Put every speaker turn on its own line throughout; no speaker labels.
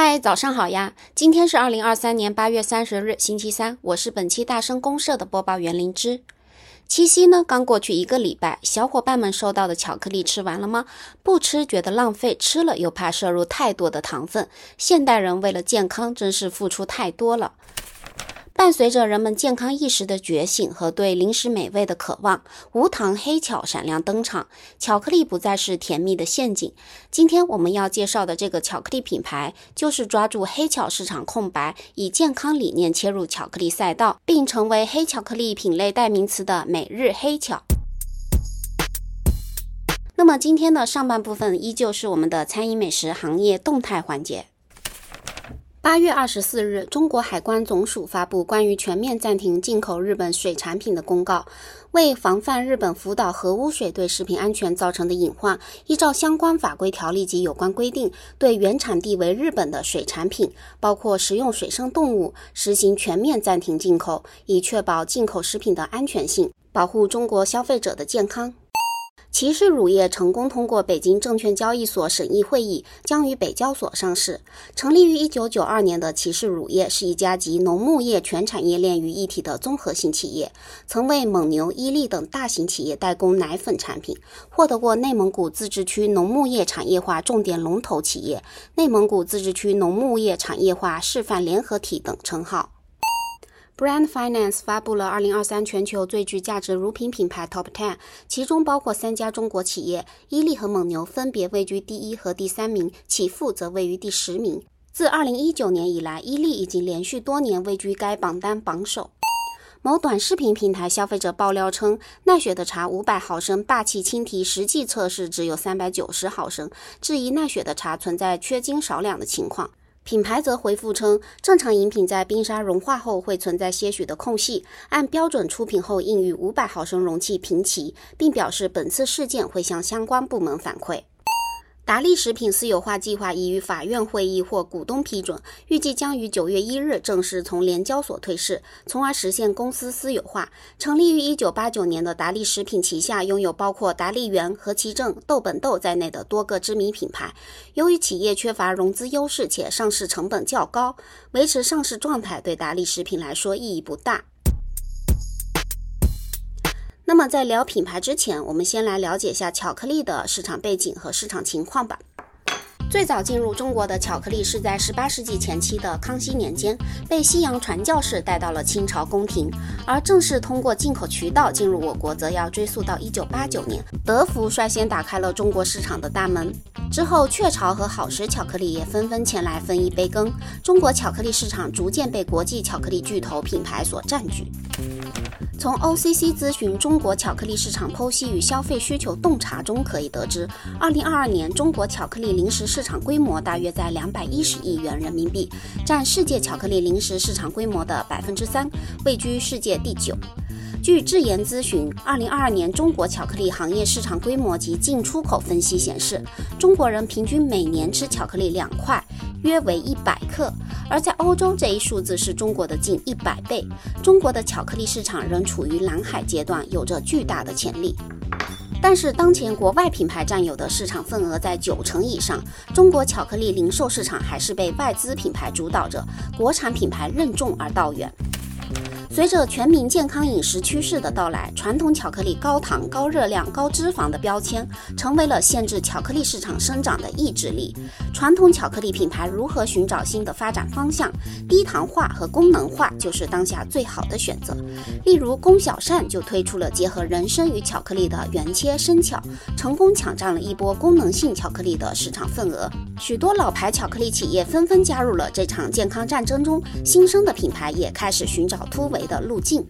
嗨，早上好呀！今天是二零二三年八月三十日，星期三。我是本期大声公社的播报员灵芝。七夕呢，刚过去一个礼拜，小伙伴们收到的巧克力吃完了吗？不吃觉得浪费，吃了又怕摄入太多的糖分。现代人为了健康，真是付出太多了。伴随着人们健康意识的觉醒和对零食美味的渴望，无糖黑巧闪亮登场，巧克力不再是甜蜜的陷阱。今天我们要介绍的这个巧克力品牌，就是抓住黑巧市场空白，以健康理念切入巧克力赛道，并成为黑巧克力品类代名词的每日黑巧。那么今天的上半部分依旧是我们的餐饮美食行业动态环节。八月二十四日，中国海关总署发布关于全面暂停进口日本水产品的公告。为防范日本福岛核污水对食品安全造成的隐患，依照相关法规条例及有关规定，对原产地为日本的水产品，包括食用水生动物，实行全面暂停进口，以确保进口食品的安全性，保护中国消费者的健康。骑士乳业成功通过北京证券交易所审议会议，将于北交所上市。成立于一九九二年的骑士乳业是一家集农牧业全产业链于一体的综合性企业，曾为蒙牛、伊利等大型企业代工奶粉产品，获得过内蒙古自治区农牧业产业化重点龙头企业、内蒙古自治区农牧业产业化示范联合体等称号。Brand Finance 发布了2023全球最具价值乳品品牌 Top Ten，其中包括三家中国企业，伊利和蒙牛分别位居第一和第三名，启富则位于第十名。自2019年以来，伊利已经连续多年位居该榜单榜首。某短视频平台消费者爆料称，奈雪的茶500毫升霸气轻提实际测试只有390毫升，质疑奈雪的茶存在缺斤少两的情况。品牌则回复称，正常饮品在冰沙融化后会存在些许的空隙，按标准出品后应与五百毫升容器平齐，并表示本次事件会向相关部门反馈。达利食品私有化计划已于法院会议获股东批准，预计将于九月一日正式从联交所退市，从而实现公司私有化。成立于一九八九年的达利食品旗下拥有包括达利园、和其正、豆本豆在内的多个知名品牌。由于企业缺乏融资优势且上市成本较高，维持上市状态对达利食品来说意义不大。那么在聊品牌之前，我们先来了解一下巧克力的市场背景和市场情况吧。最早进入中国的巧克力是在18世纪前期的康熙年间，被西洋传教士带到了清朝宫廷，而正式通过进口渠道进入我国，则要追溯到1989年，德芙率先打开了中国市场的大门。之后，雀巢和好时巧克力也纷纷前来分一杯羹，中国巧克力市场逐渐被国际巧克力巨头品牌所占据。从 OCC 咨询中国巧克力市场剖析与消费需求洞察中可以得知，2022年中国巧克力零食市市场规模大约在210亿元人民币，占世界巧克力零食市场规模的百分之三，位居世界第九。据智研咨询，2022年中国巧克力行业市场规模及进出口分析显示，中国人平均每年吃巧克力两块，约为一百克。而在欧洲，这一数字是中国的近一百倍。中国的巧克力市场仍处于蓝海阶段，有着巨大的潜力。但是，当前国外品牌占有的市场份额在九成以上，中国巧克力零售市场还是被外资品牌主导着，国产品牌任重而道远。随着全民健康饮食趋势的到来，传统巧克力高糖、高热量、高脂肪的标签成为了限制巧克力市场生长的意志力。传统巧克力品牌如何寻找新的发展方向？低糖化和功能化就是当下最好的选择。例如，龚小善就推出了结合人参与巧克力的原切生巧，成功抢占了一波功能性巧克力的市场份额。许多老牌巧克力企业纷纷加入了这场健康战争中，新生的品牌也开始寻找突围的路径。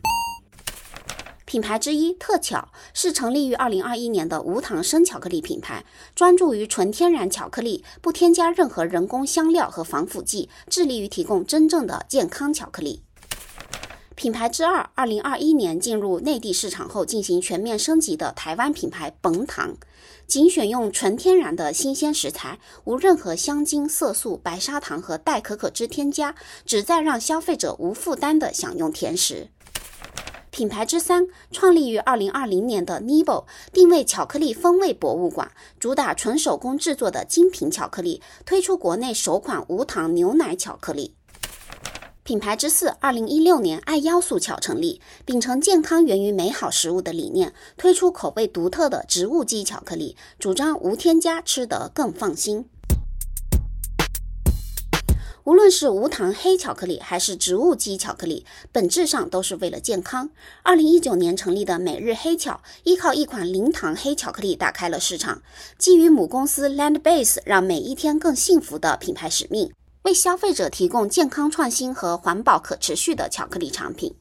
品牌之一特巧是成立于二零二一年的无糖生巧克力品牌，专注于纯天然巧克力，不添加任何人工香料和防腐剂，致力于提供真正的健康巧克力。品牌之二，二零二一年进入内地市场后进行全面升级的台湾品牌甭糖。仅选用纯天然的新鲜食材，无任何香精、色素、白砂糖和代可可脂添加，旨在让消费者无负担地享用甜食。品牌之三，创立于二零二零年的 Nibo，定位巧克力风味博物馆，主打纯手工制作的精品巧克力，推出国内首款无糖牛奶巧克力。品牌之四，二零一六年爱腰素巧成立，秉承健康源于美好食物的理念，推出口味独特的植物基巧克力，主张无添加，吃得更放心。无论是无糖黑巧克力还是植物基巧克力，本质上都是为了健康。二零一九年成立的每日黑巧，依靠一款零糖黑巧克力打开了市场，基于母公司 Land Base 让每一天更幸福的品牌使命。为消费者提供健康创新和环保可持续的巧克力产品。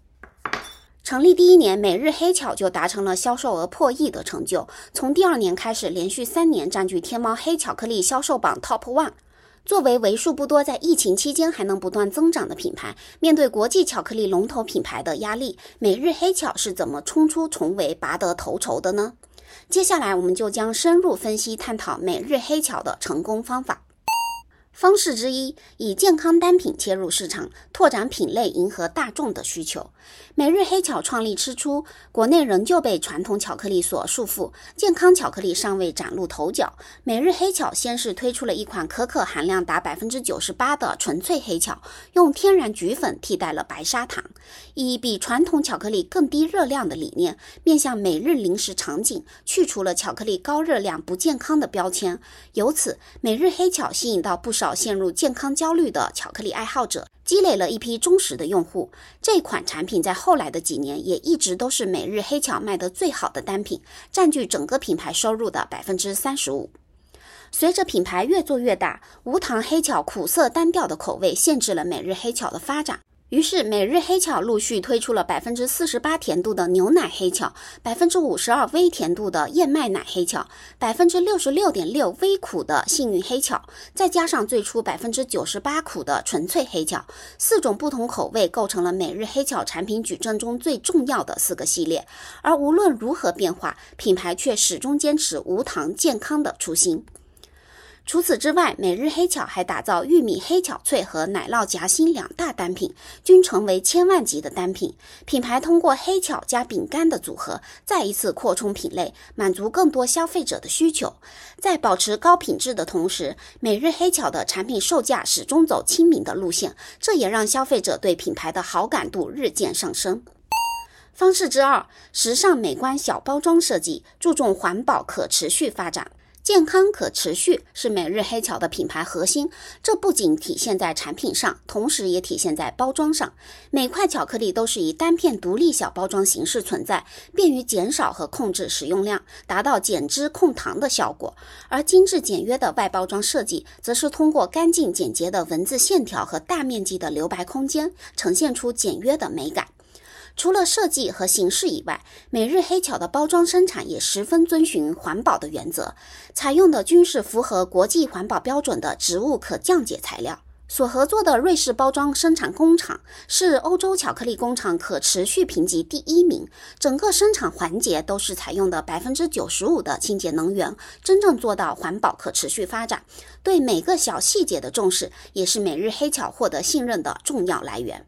成立第一年，每日黑巧就达成了销售额破亿的成就。从第二年开始，连续三年占据天猫黑巧克力销售榜 Top One。作为为数不多在疫情期间还能不断增长的品牌，面对国际巧克力龙头品牌的压力，每日黑巧是怎么冲出重围、拔得头筹的呢？接下来，我们就将深入分析探讨每日黑巧的成功方法。方式之一，以健康单品切入市场，拓展品类，迎合大众的需求。每日黑巧创立之初，国内仍旧被传统巧克力所束缚，健康巧克力尚未崭露头角。每日黑巧先是推出了一款可可含量达百分之九十八的纯粹黑巧，用天然菊粉替代了白砂糖，以比传统巧克力更低热量的理念，面向每日零食场景，去除了巧克力高热量、不健康的标签。由此，每日黑巧吸引到不少陷入健康焦虑的巧克力爱好者。积累了一批忠实的用户，这款产品在后来的几年也一直都是每日黑巧卖得最好的单品，占据整个品牌收入的百分之三十五。随着品牌越做越大，无糖黑巧苦涩单调的口味限制了每日黑巧的发展。于是，每日黑巧陆续推出了百分之四十八甜度的牛奶黑巧，百分之五十二微甜度的燕麦奶黑巧，百分之六十六点六微苦的幸运黑巧，再加上最初百分之九十八苦的纯粹黑巧，四种不同口味构成了每日黑巧产品矩阵中最重要的四个系列。而无论如何变化，品牌却始终坚持无糖健康的初心。除此之外，每日黑巧还打造玉米黑巧脆和奶酪夹心两大单品，均成为千万级的单品。品牌通过黑巧加饼干的组合，再一次扩充品类，满足更多消费者的需求。在保持高品质的同时，每日黑巧的产品售价始终走亲民的路线，这也让消费者对品牌的好感度日渐上升。方式之二，时尚美观小包装设计，注重环保可持续发展。健康可持续是每日黑巧的品牌核心，这不仅体现在产品上，同时也体现在包装上。每块巧克力都是以单片独立小包装形式存在，便于减少和控制使用量，达到减脂控糖的效果。而精致简约的外包装设计，则是通过干净简洁的文字线条和大面积的留白空间，呈现出简约的美感。除了设计和形式以外，每日黑巧的包装生产也十分遵循环保的原则，采用的均是符合国际环保标准的植物可降解材料。所合作的瑞士包装生产工厂是欧洲巧克力工厂可持续评级第一名，整个生产环节都是采用的百分之九十五的清洁能源，真正做到环保可持续发展。对每个小细节的重视，也是每日黑巧获得信任的重要来源。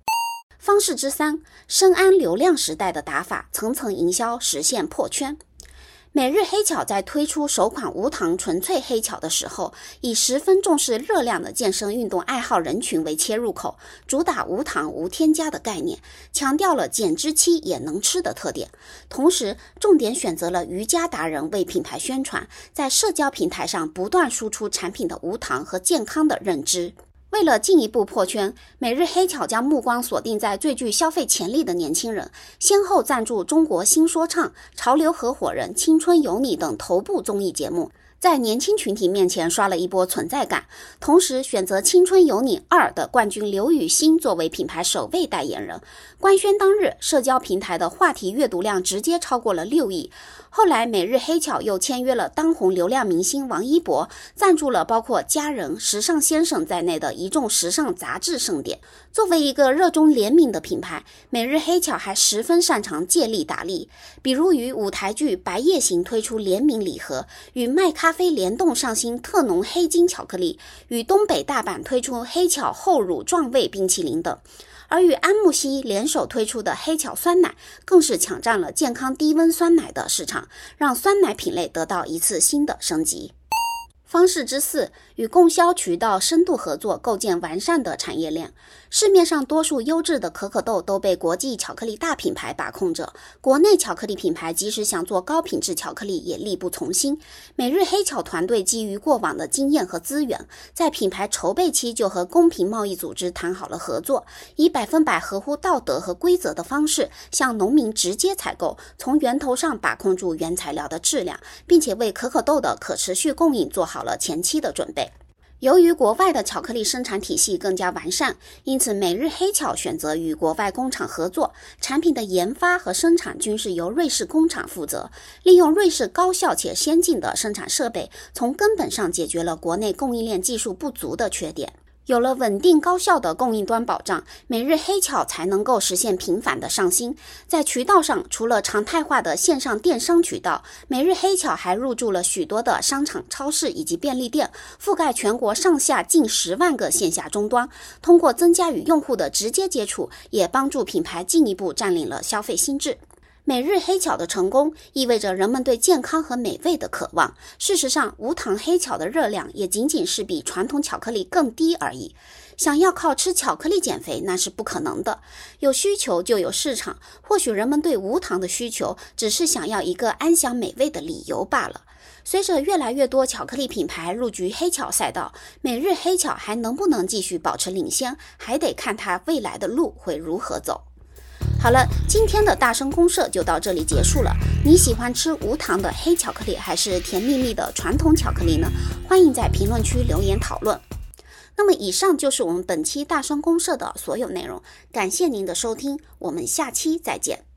方式之三，深谙流量时代的打法，层层营销实现破圈。每日黑巧在推出首款无糖纯粹黑巧的时候，以十分重视热量的健身运动爱好人群为切入口，主打无糖无添加的概念，强调了减脂期也能吃的特点。同时，重点选择了瑜伽达人为品牌宣传，在社交平台上不断输出产品的无糖和健康的认知。为了进一步破圈，每日黑巧将目光锁定在最具消费潜力的年轻人，先后赞助《中国新说唱》《潮流合伙人》《青春有你》等头部综艺节目。在年轻群体面前刷了一波存在感，同时选择《青春有你二》的冠军刘雨昕作为品牌首位代言人。官宣当日，社交平台的话题阅读量直接超过了六亿。后来，每日黑巧又签约了当红流量明星王一博，赞助了包括《家人》《时尚先生》在内的一众时尚杂志盛典。作为一个热衷联名的品牌，每日黑巧还十分擅长借力打力，比如与舞台剧《白夜行》推出联名礼盒，与麦咖咖啡联动上新特浓黑金巧克力，与东北大板推出黑巧厚乳壮味冰淇淋等。而与安慕希联手推出的黑巧酸奶，更是抢占了健康低温酸奶的市场，让酸奶品类得到一次新的升级。方式之四，与供销渠道深度合作，构建完善的产业链。市面上多数优质的可可豆都被国际巧克力大品牌把控着，国内巧克力品牌即使想做高品质巧克力，也力不从心。每日黑巧团队基于过往的经验和资源，在品牌筹备期就和公平贸易组织谈好了合作，以百分百合乎道德和规则的方式向农民直接采购，从源头上把控住原材料的质量，并且为可可豆的可持续供应做好好了前期的准备。由于国外的巧克力生产体系更加完善，因此每日黑巧选择与国外工厂合作，产品的研发和生产均是由瑞士工厂负责，利用瑞士高效且先进的生产设备，从根本上解决了国内供应链技术不足的缺点。有了稳定高效的供应端保障，每日黑巧才能够实现频繁的上新。在渠道上，除了常态化的线上电商渠道，每日黑巧还入驻了许多的商场、超市以及便利店，覆盖全国上下近十万个线下终端。通过增加与用户的直接接触，也帮助品牌进一步占领了消费心智。每日黑巧的成功意味着人们对健康和美味的渴望。事实上，无糖黑巧的热量也仅仅是比传统巧克力更低而已。想要靠吃巧克力减肥，那是不可能的。有需求就有市场。或许人们对无糖的需求只是想要一个安享美味的理由罢了。随着越来越多巧克力品牌入局黑巧赛道，每日黑巧还能不能继续保持领先，还得看它未来的路会如何走。好了，今天的大声公社就到这里结束了。你喜欢吃无糖的黑巧克力，还是甜蜜蜜的传统巧克力呢？欢迎在评论区留言讨论。那么，以上就是我们本期大声公社的所有内容。感谢您的收听，我们下期再见。